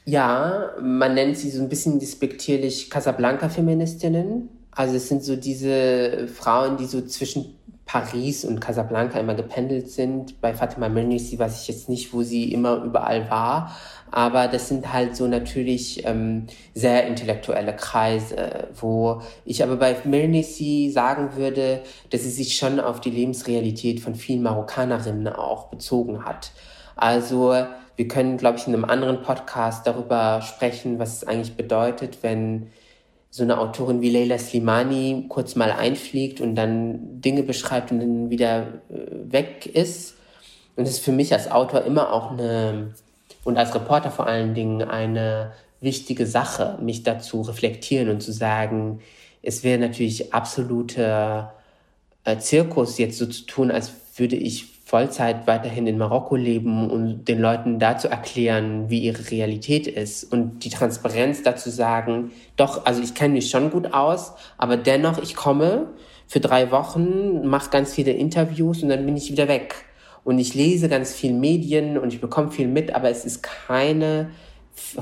Ja, man nennt sie so ein bisschen despektierlich Casablanca-Feministinnen. Also es sind so diese Frauen, die so zwischen Paris und Casablanca immer gependelt sind. Bei Fatima Mernissi weiß ich jetzt nicht, wo sie immer überall war. Aber das sind halt so natürlich ähm, sehr intellektuelle Kreise, wo ich aber bei Mernissi sagen würde, dass sie sich schon auf die Lebensrealität von vielen Marokkanerinnen auch bezogen hat. Also wir können, glaube ich, in einem anderen Podcast darüber sprechen, was es eigentlich bedeutet, wenn so eine Autorin wie Leila Slimani kurz mal einfliegt und dann Dinge beschreibt und dann wieder äh, weg ist. Und das ist für mich als Autor immer auch eine und als Reporter vor allen Dingen eine wichtige Sache, mich dazu reflektieren und zu sagen, es wäre natürlich absoluter äh, Zirkus, jetzt so zu tun, als würde ich Vollzeit weiterhin in Marokko leben und den Leuten dazu erklären, wie ihre Realität ist und die Transparenz dazu sagen, doch, also ich kenne mich schon gut aus, aber dennoch, ich komme für drei Wochen, mache ganz viele Interviews und dann bin ich wieder weg. Und ich lese ganz viel Medien und ich bekomme viel mit, aber es ist keine,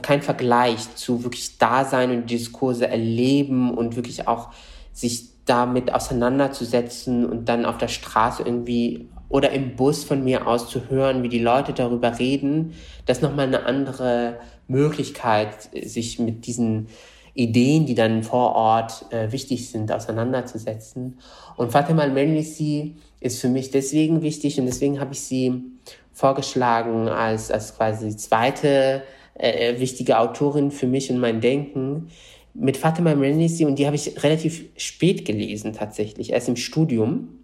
kein Vergleich zu wirklich Dasein und Diskurse erleben und wirklich auch sich damit auseinanderzusetzen und dann auf der Straße irgendwie oder im Bus von mir aus zu hören, wie die Leute darüber reden, das ist nochmal eine andere Möglichkeit, sich mit diesen Ideen, die dann vor Ort äh, wichtig sind, auseinanderzusetzen. Und Fatima al-Menlisi ist für mich deswegen wichtig und deswegen habe ich sie vorgeschlagen als, als quasi zweite äh, wichtige Autorin für mich und mein Denken. Mit Fatima al-Menlisi und die habe ich relativ spät gelesen tatsächlich, erst im Studium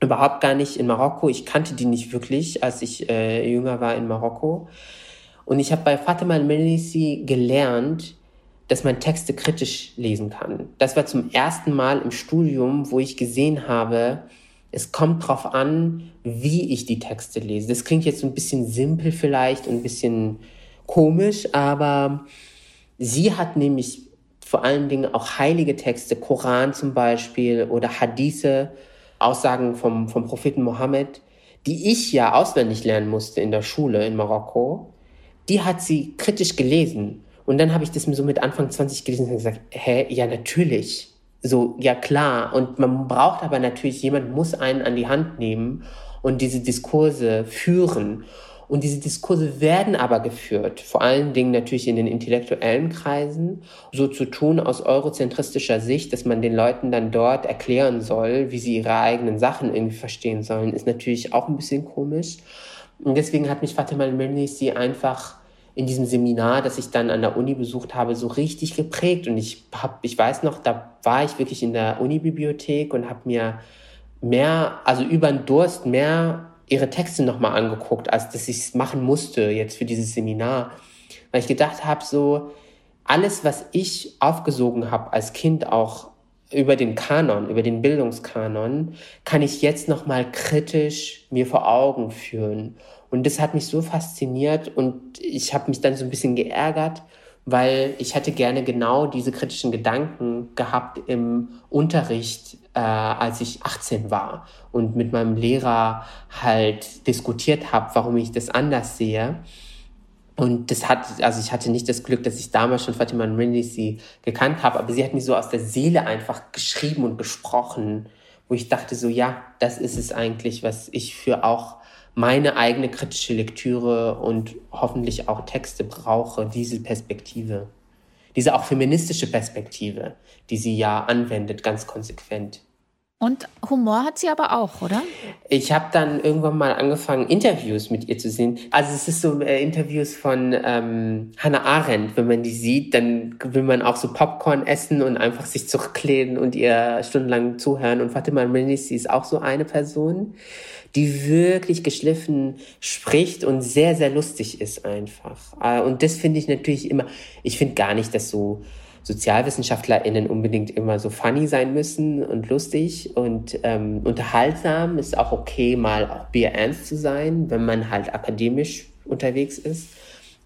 überhaupt gar nicht in Marokko. Ich kannte die nicht wirklich, als ich äh, jünger war in Marokko. Und ich habe bei Fatima al-Menisi gelernt, dass man Texte kritisch lesen kann. Das war zum ersten Mal im Studium, wo ich gesehen habe, es kommt drauf an, wie ich die Texte lese. Das klingt jetzt ein bisschen simpel vielleicht ein bisschen komisch, aber sie hat nämlich vor allen Dingen auch heilige Texte, Koran zum Beispiel oder Hadithe, Aussagen vom, vom Propheten Mohammed, die ich ja auswendig lernen musste in der Schule in Marokko, die hat sie kritisch gelesen. Und dann habe ich das so mit Anfang 20 gelesen und gesagt, hä, ja natürlich. So, ja klar. Und man braucht aber natürlich, jemand muss einen an die Hand nehmen und diese Diskurse führen. Und diese Diskurse werden aber geführt, vor allen Dingen natürlich in den intellektuellen Kreisen, so zu tun aus eurozentristischer Sicht, dass man den Leuten dann dort erklären soll, wie sie ihre eigenen Sachen irgendwie verstehen sollen, ist natürlich auch ein bisschen komisch. Und deswegen hat mich Fatima al-Melnisi einfach in diesem Seminar, das ich dann an der Uni besucht habe, so richtig geprägt. Und ich hab, ich weiß noch, da war ich wirklich in der Unibibliothek und habe mir mehr, also über den Durst mehr ihre Texte nochmal angeguckt, als dass ich es machen musste jetzt für dieses Seminar. Weil ich gedacht habe, so alles, was ich aufgesogen habe als Kind auch über den Kanon, über den Bildungskanon, kann ich jetzt nochmal kritisch mir vor Augen führen. Und das hat mich so fasziniert und ich habe mich dann so ein bisschen geärgert, weil ich hätte gerne genau diese kritischen Gedanken gehabt im Unterricht, äh, als ich 18 war und mit meinem Lehrer halt diskutiert habe, warum ich das anders sehe. Und das hat, also ich hatte nicht das Glück, dass ich damals schon Fatima Rindisi gekannt habe, aber sie hat mir so aus der Seele einfach geschrieben und gesprochen, wo ich dachte so, ja, das ist es eigentlich, was ich für auch meine eigene kritische Lektüre und hoffentlich auch Texte brauche, diese Perspektive. Diese auch feministische Perspektive, die sie ja anwendet, ganz konsequent. Und Humor hat sie aber auch, oder? Ich habe dann irgendwann mal angefangen, Interviews mit ihr zu sehen. Also es ist so äh, Interviews von ähm, Hannah Arendt. Wenn man die sieht, dann will man auch so Popcorn essen und einfach sich zurücklehnen und ihr stundenlang zuhören. Und Fatima Menisi ist auch so eine Person die wirklich geschliffen spricht und sehr, sehr lustig ist einfach. Äh, und das finde ich natürlich immer, ich finde gar nicht, dass so SozialwissenschaftlerInnen unbedingt immer so funny sein müssen und lustig und ähm, unterhaltsam. Ist auch okay, mal auch bierernst zu sein, wenn man halt akademisch unterwegs ist.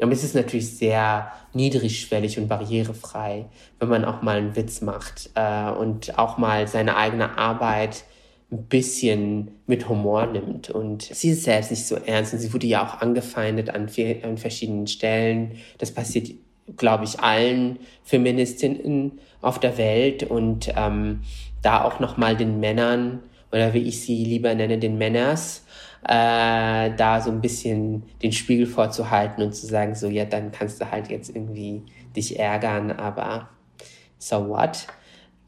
Aber es ist natürlich sehr niedrigschwellig und barrierefrei, wenn man auch mal einen Witz macht äh, und auch mal seine eigene Arbeit ein bisschen mit Humor nimmt. Und sie ist selbst nicht so ernst und sie wurde ja auch angefeindet an, an verschiedenen Stellen. Das passiert, glaube ich, allen Feministinnen auf der Welt und ähm, da auch nochmal den Männern oder wie ich sie lieber nenne, den Männers, äh, da so ein bisschen den Spiegel vorzuhalten und zu sagen, so, ja, dann kannst du halt jetzt irgendwie dich ärgern, aber so what?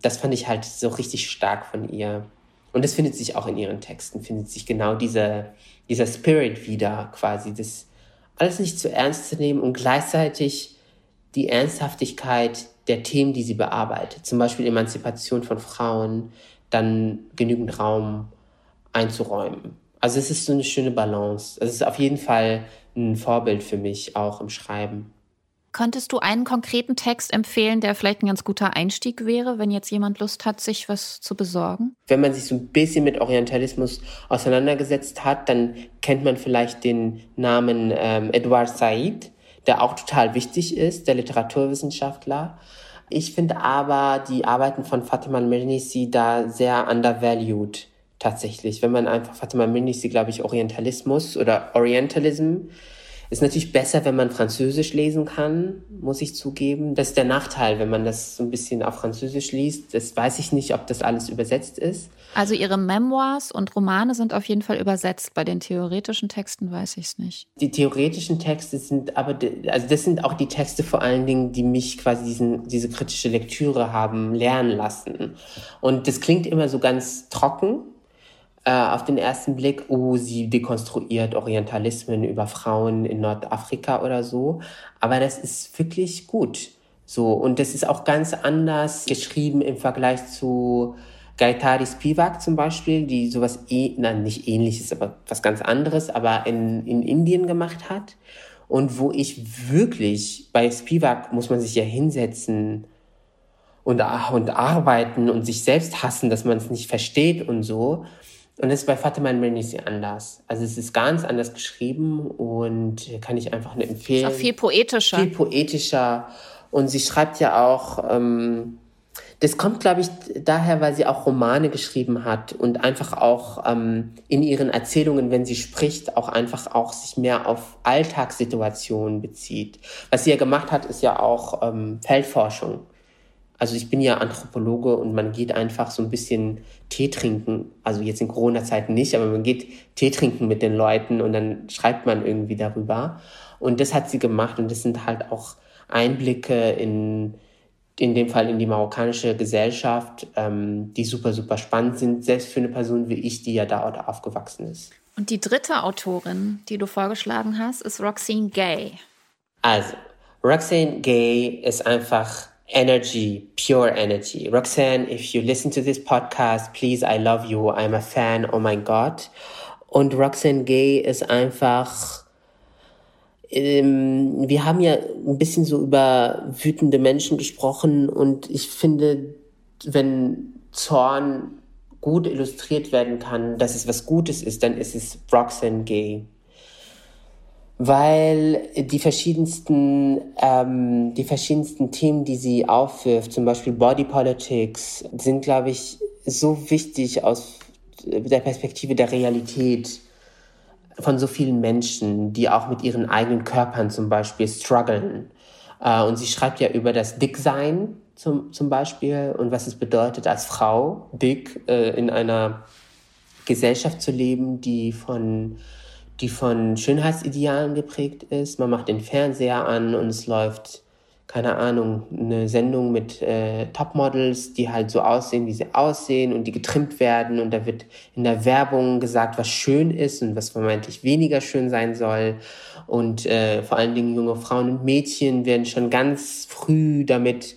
Das fand ich halt so richtig stark von ihr. Und das findet sich auch in ihren Texten, findet sich genau dieser, dieser Spirit wieder, quasi, das alles nicht zu ernst zu nehmen und gleichzeitig die Ernsthaftigkeit der Themen, die sie bearbeitet, zum Beispiel Emanzipation von Frauen, dann genügend Raum einzuräumen. Also es ist so eine schöne Balance. Es ist auf jeden Fall ein Vorbild für mich auch im Schreiben. Könntest du einen konkreten Text empfehlen, der vielleicht ein ganz guter Einstieg wäre, wenn jetzt jemand Lust hat, sich was zu besorgen? Wenn man sich so ein bisschen mit Orientalismus auseinandergesetzt hat, dann kennt man vielleicht den Namen ähm, Edward Said, der auch total wichtig ist, der Literaturwissenschaftler. Ich finde aber die Arbeiten von Fatima al-Mernissi da sehr undervalued tatsächlich. Wenn man einfach Fatima al-Mernissi, glaube ich, Orientalismus oder Orientalism ist natürlich besser, wenn man Französisch lesen kann, muss ich zugeben. Das ist der Nachteil, wenn man das so ein bisschen auf Französisch liest. Das weiß ich nicht, ob das alles übersetzt ist. Also Ihre Memoirs und Romane sind auf jeden Fall übersetzt. Bei den theoretischen Texten weiß ich es nicht. Die theoretischen Texte sind aber, also das sind auch die Texte vor allen Dingen, die mich quasi diesen, diese kritische Lektüre haben lernen lassen. Und das klingt immer so ganz trocken, äh, auf den ersten Blick, oh, sie dekonstruiert Orientalismen über Frauen in Nordafrika oder so. Aber das ist wirklich gut. So, und das ist auch ganz anders geschrieben im Vergleich zu Gaetari Spivak zum Beispiel, die sowas, eh, nein, nicht ähnliches, aber was ganz anderes, aber in, in Indien gemacht hat. Und wo ich wirklich, bei Spivak muss man sich ja hinsetzen und, und arbeiten und sich selbst hassen, dass man es nicht versteht und so. Und das ist bei Fatima Mernissi anders. Also es ist ganz anders geschrieben und kann ich einfach nur empfehlen. Ist auch viel poetischer. Viel poetischer. Und sie schreibt ja auch, ähm, das kommt, glaube ich, daher, weil sie auch Romane geschrieben hat und einfach auch ähm, in ihren Erzählungen, wenn sie spricht, auch einfach auch sich mehr auf Alltagssituationen bezieht. Was sie ja gemacht hat, ist ja auch ähm, Feldforschung. Also ich bin ja Anthropologe und man geht einfach so ein bisschen Tee trinken. Also jetzt in Corona-Zeiten nicht, aber man geht Tee trinken mit den Leuten und dann schreibt man irgendwie darüber. Und das hat sie gemacht und das sind halt auch Einblicke in, in dem Fall in die marokkanische Gesellschaft, ähm, die super, super spannend sind, selbst für eine Person wie ich, die ja da aufgewachsen ist. Und die dritte Autorin, die du vorgeschlagen hast, ist Roxane Gay. Also, Roxane Gay ist einfach energy, pure energy. Roxanne, if you listen to this podcast, please, I love you. I'm a fan. Oh my God. Und Roxanne Gay ist einfach, ähm, wir haben ja ein bisschen so über wütende Menschen gesprochen und ich finde, wenn Zorn gut illustriert werden kann, dass es was Gutes ist, dann ist es Roxanne Gay weil die verschiedensten, ähm, die verschiedensten Themen, die sie aufwirft, zum Beispiel Body Politics, sind, glaube ich, so wichtig aus der Perspektive der Realität von so vielen Menschen, die auch mit ihren eigenen Körpern zum Beispiel strugglen. Äh, und sie schreibt ja über das Dicksein zum, zum Beispiel und was es bedeutet, als Frau dick äh, in einer Gesellschaft zu leben, die von die von Schönheitsidealen geprägt ist. Man macht den Fernseher an und es läuft, keine Ahnung, eine Sendung mit äh, Topmodels, die halt so aussehen, wie sie aussehen und die getrimmt werden. Und da wird in der Werbung gesagt, was schön ist und was vermeintlich weniger schön sein soll. Und äh, vor allen Dingen junge Frauen und Mädchen werden schon ganz früh damit,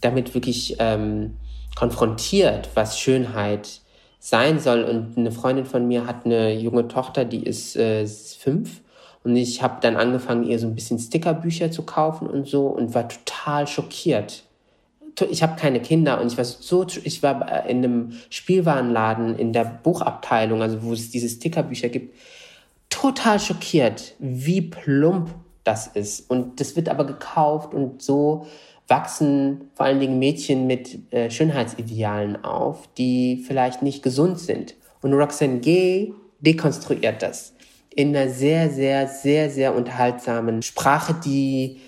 damit wirklich ähm, konfrontiert, was Schönheit ist sein soll. Und eine Freundin von mir hat eine junge Tochter, die ist äh, fünf. Und ich habe dann angefangen, ihr so ein bisschen Stickerbücher zu kaufen und so und war total schockiert. Ich habe keine Kinder und ich war so, ich war in einem Spielwarenladen in der Buchabteilung, also wo es diese Stickerbücher gibt, total schockiert, wie plump das ist. Und das wird aber gekauft und so wachsen vor allen Dingen Mädchen mit äh, Schönheitsidealen auf, die vielleicht nicht gesund sind. Und Roxanne Gay dekonstruiert das in einer sehr, sehr, sehr, sehr unterhaltsamen Sprache, die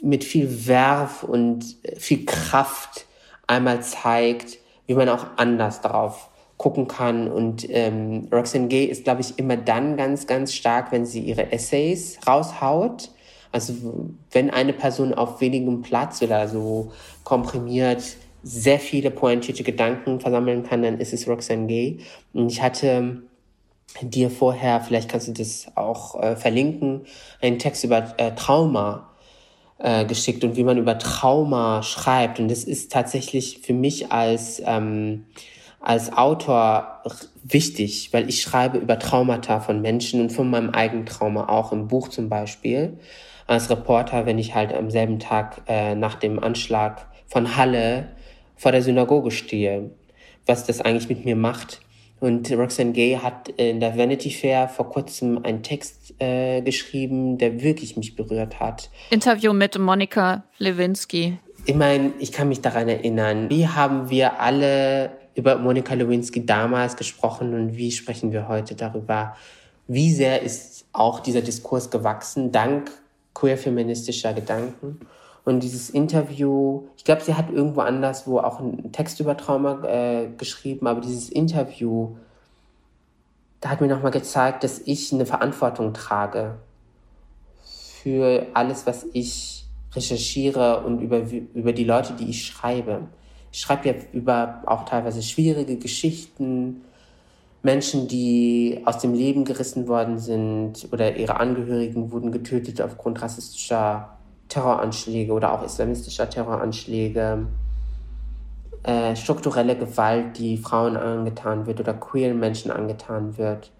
mit viel Werf und äh, viel Kraft einmal zeigt, wie man auch anders darauf gucken kann. Und ähm, Roxanne Gay ist, glaube ich, immer dann ganz, ganz stark, wenn sie ihre Essays raushaut also wenn eine Person auf wenigem Platz oder so komprimiert sehr viele pointierte Gedanken versammeln kann, dann ist es Roxanne Gay. Und ich hatte dir vorher, vielleicht kannst du das auch äh, verlinken, einen Text über äh, Trauma äh, geschickt und wie man über Trauma schreibt. Und das ist tatsächlich für mich als, ähm, als Autor wichtig, weil ich schreibe über Traumata von Menschen und von meinem eigenen Trauma auch im Buch zum Beispiel. Als Reporter, wenn ich halt am selben Tag äh, nach dem Anschlag von Halle vor der Synagoge stehe, was das eigentlich mit mir macht. Und Roxane Gay hat in der Vanity Fair vor kurzem einen Text äh, geschrieben, der wirklich mich berührt hat. Interview mit Monika Lewinsky. Ich meine, ich kann mich daran erinnern, wie haben wir alle über Monika Lewinsky damals gesprochen und wie sprechen wir heute darüber? Wie sehr ist auch dieser Diskurs gewachsen, dank queer-feministischer Gedanken? Und dieses Interview, ich glaube, sie hat irgendwo anders wo auch einen Text über Trauma äh, geschrieben, aber dieses Interview, da hat mir nochmal gezeigt, dass ich eine Verantwortung trage für alles, was ich recherchiere und über, über die Leute, die ich schreibe. Ich schreibe ja über auch teilweise schwierige Geschichten, Menschen, die aus dem Leben gerissen worden sind oder ihre Angehörigen wurden getötet aufgrund rassistischer Terroranschläge oder auch islamistischer Terroranschläge, äh, strukturelle Gewalt, die Frauen angetan wird oder queeren Menschen angetan wird.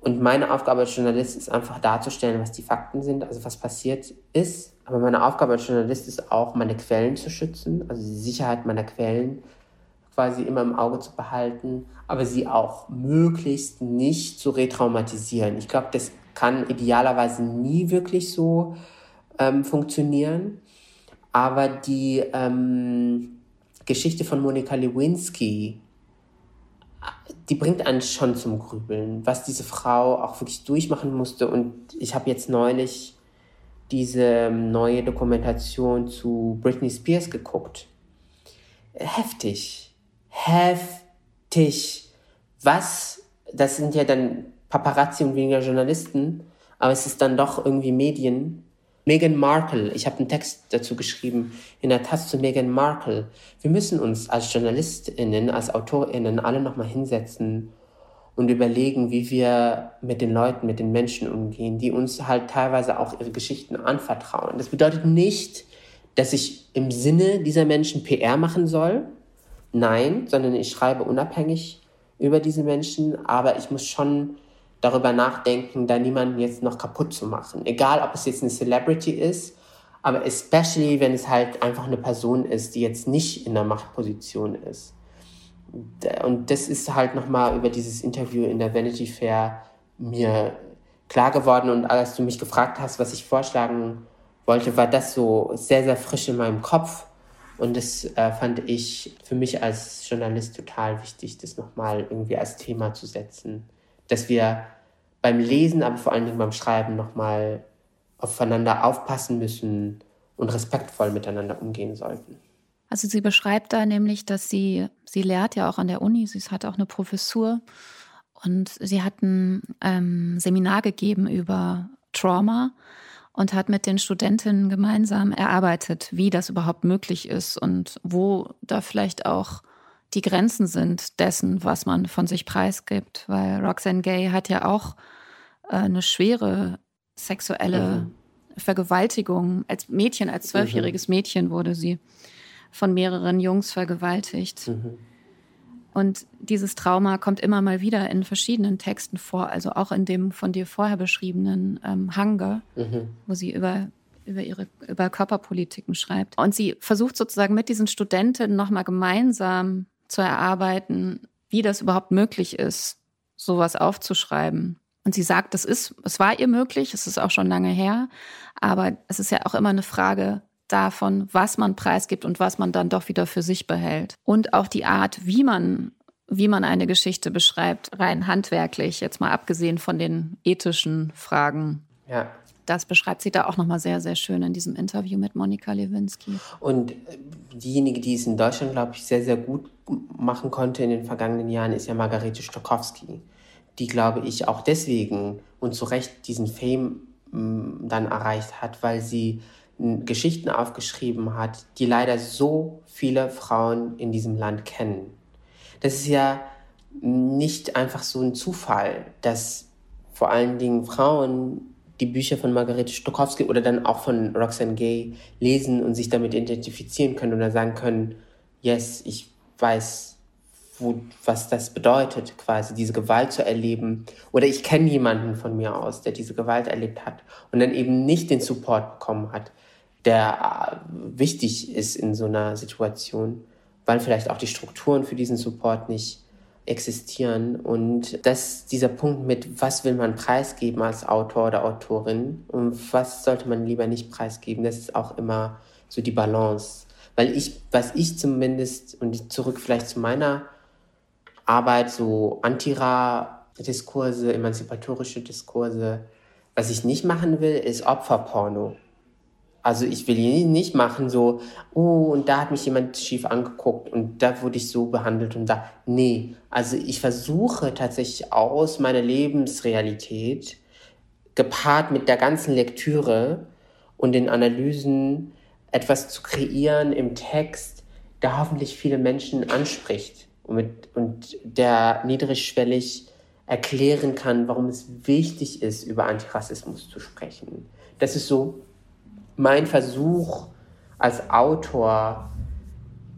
Und meine Aufgabe als Journalist ist einfach darzustellen, was die Fakten sind, also was passiert ist. Aber meine Aufgabe als Journalist ist auch, meine Quellen zu schützen, also die Sicherheit meiner Quellen quasi immer im Auge zu behalten, aber sie auch möglichst nicht zu retraumatisieren. Ich glaube, das kann idealerweise nie wirklich so ähm, funktionieren. Aber die ähm, Geschichte von Monika Lewinsky, die bringt einen schon zum Grübeln, was diese Frau auch wirklich durchmachen musste. Und ich habe jetzt neulich diese neue Dokumentation zu Britney Spears geguckt. Heftig. Heftig. Was? Das sind ja dann Paparazzi und weniger Journalisten, aber es ist dann doch irgendwie Medien, Meghan Markle, ich habe einen Text dazu geschrieben, in der Tat zu Meghan Markle. Wir müssen uns als JournalistInnen, als AutorInnen alle nochmal hinsetzen und überlegen, wie wir mit den Leuten, mit den Menschen umgehen, die uns halt teilweise auch ihre Geschichten anvertrauen. Das bedeutet nicht, dass ich im Sinne dieser Menschen PR machen soll. Nein, sondern ich schreibe unabhängig über diese Menschen, aber ich muss schon darüber nachdenken, da niemanden jetzt noch kaputt zu machen. Egal, ob es jetzt eine Celebrity ist, aber especially, wenn es halt einfach eine Person ist, die jetzt nicht in der Machtposition ist. Und das ist halt nochmal über dieses Interview in der Vanity Fair mir klar geworden. Und als du mich gefragt hast, was ich vorschlagen wollte, war das so sehr, sehr frisch in meinem Kopf. Und das äh, fand ich für mich als Journalist total wichtig, das nochmal irgendwie als Thema zu setzen dass wir beim Lesen, aber vor allen Dingen beim Schreiben nochmal aufeinander aufpassen müssen und respektvoll miteinander umgehen sollten. Also sie beschreibt da nämlich, dass sie, sie lehrt ja auch an der Uni, sie hat auch eine Professur und sie hat ein ähm, Seminar gegeben über Trauma und hat mit den Studentinnen gemeinsam erarbeitet, wie das überhaupt möglich ist und wo da vielleicht auch die Grenzen sind dessen, was man von sich preisgibt. Weil Roxanne Gay hat ja auch äh, eine schwere sexuelle mhm. Vergewaltigung. Als Mädchen, als zwölfjähriges mhm. Mädchen wurde sie von mehreren Jungs vergewaltigt. Mhm. Und dieses Trauma kommt immer mal wieder in verschiedenen Texten vor, also auch in dem von dir vorher beschriebenen ähm, Hunger, mhm. wo sie über über ihre über Körperpolitiken schreibt. Und sie versucht sozusagen mit diesen Studentinnen nochmal gemeinsam zu erarbeiten, wie das überhaupt möglich ist, sowas aufzuschreiben. Und sie sagt, das ist, es war ihr möglich, es ist auch schon lange her, aber es ist ja auch immer eine Frage davon, was man preisgibt und was man dann doch wieder für sich behält. Und auch die Art, wie man, wie man eine Geschichte beschreibt, rein handwerklich, jetzt mal abgesehen von den ethischen Fragen. Ja das beschreibt sie da auch nochmal sehr, sehr schön in diesem Interview mit Monika Lewinsky. Und äh, diejenige, die es in Deutschland, glaube ich, sehr, sehr gut machen konnte in den vergangenen Jahren, ist ja Margarete Stokowski, die, glaube ich, auch deswegen und zu Recht diesen Fame mm, dann erreicht hat, weil sie Geschichten aufgeschrieben hat, die leider so viele Frauen in diesem Land kennen. Das ist ja nicht einfach so ein Zufall, dass vor allen Dingen Frauen die Bücher von Margarete Stokowski oder dann auch von Roxane Gay lesen und sich damit identifizieren können oder sagen können, yes, ich weiß, wo, was das bedeutet, quasi diese Gewalt zu erleben. Oder ich kenne jemanden von mir aus, der diese Gewalt erlebt hat und dann eben nicht den Support bekommen hat, der äh, wichtig ist in so einer Situation, weil vielleicht auch die Strukturen für diesen Support nicht existieren. Und dass dieser Punkt mit, was will man preisgeben als Autor oder Autorin und was sollte man lieber nicht preisgeben, das ist auch immer so die Balance. Weil ich, was ich zumindest, und zurück vielleicht zu meiner Arbeit, so Antira-Diskurse, emanzipatorische Diskurse, was ich nicht machen will, ist Opferporno. Also ich will ihn nicht machen, so, oh, und da hat mich jemand schief angeguckt und da wurde ich so behandelt und da. Nee, also ich versuche tatsächlich aus meiner Lebensrealität, gepaart mit der ganzen Lektüre und den Analysen, etwas zu kreieren im Text, der hoffentlich viele Menschen anspricht und, mit, und der niedrigschwellig erklären kann, warum es wichtig ist, über Antirassismus zu sprechen. Das ist so mein Versuch als Autor,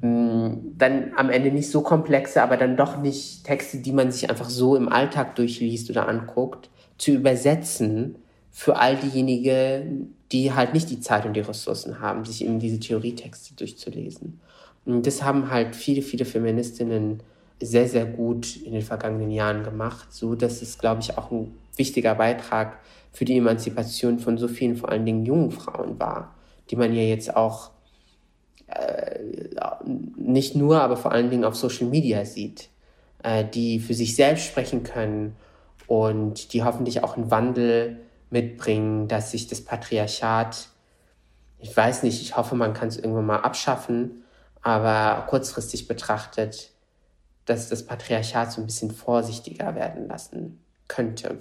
mh, dann am Ende nicht so komplexe, aber dann doch nicht Texte, die man sich einfach so im Alltag durchliest oder anguckt, zu übersetzen für all diejenigen, die halt nicht die Zeit und die Ressourcen haben, sich eben diese Theorietexte durchzulesen. Und das haben halt viele, viele Feministinnen sehr, sehr gut in den vergangenen Jahren gemacht, so dass es, glaube ich, auch ein wichtiger Beitrag für die Emanzipation von so vielen, vor allen Dingen jungen Frauen war, die man ja jetzt auch äh, nicht nur, aber vor allen Dingen auf Social Media sieht, äh, die für sich selbst sprechen können und die hoffentlich auch einen Wandel mitbringen, dass sich das Patriarchat, ich weiß nicht, ich hoffe, man kann es irgendwann mal abschaffen, aber kurzfristig betrachtet, dass das Patriarchat so ein bisschen vorsichtiger werden lassen könnte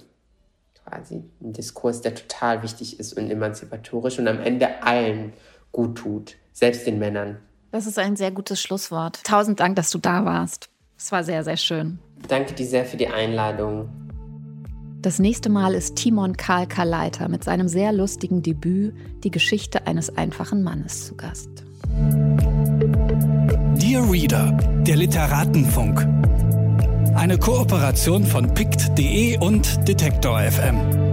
quasi ein Diskurs, der total wichtig ist und emanzipatorisch und am Ende allen gut tut, selbst den Männern. Das ist ein sehr gutes Schlusswort. Tausend Dank, dass du da warst. Es war sehr, sehr schön. Danke dir sehr für die Einladung. Das nächste Mal ist Timon Karl Kaleiter mit seinem sehr lustigen Debüt Die Geschichte eines einfachen Mannes zu Gast. Dear Reader, der Literatenfunk. Eine Kooperation von pict.de und Detektor FM.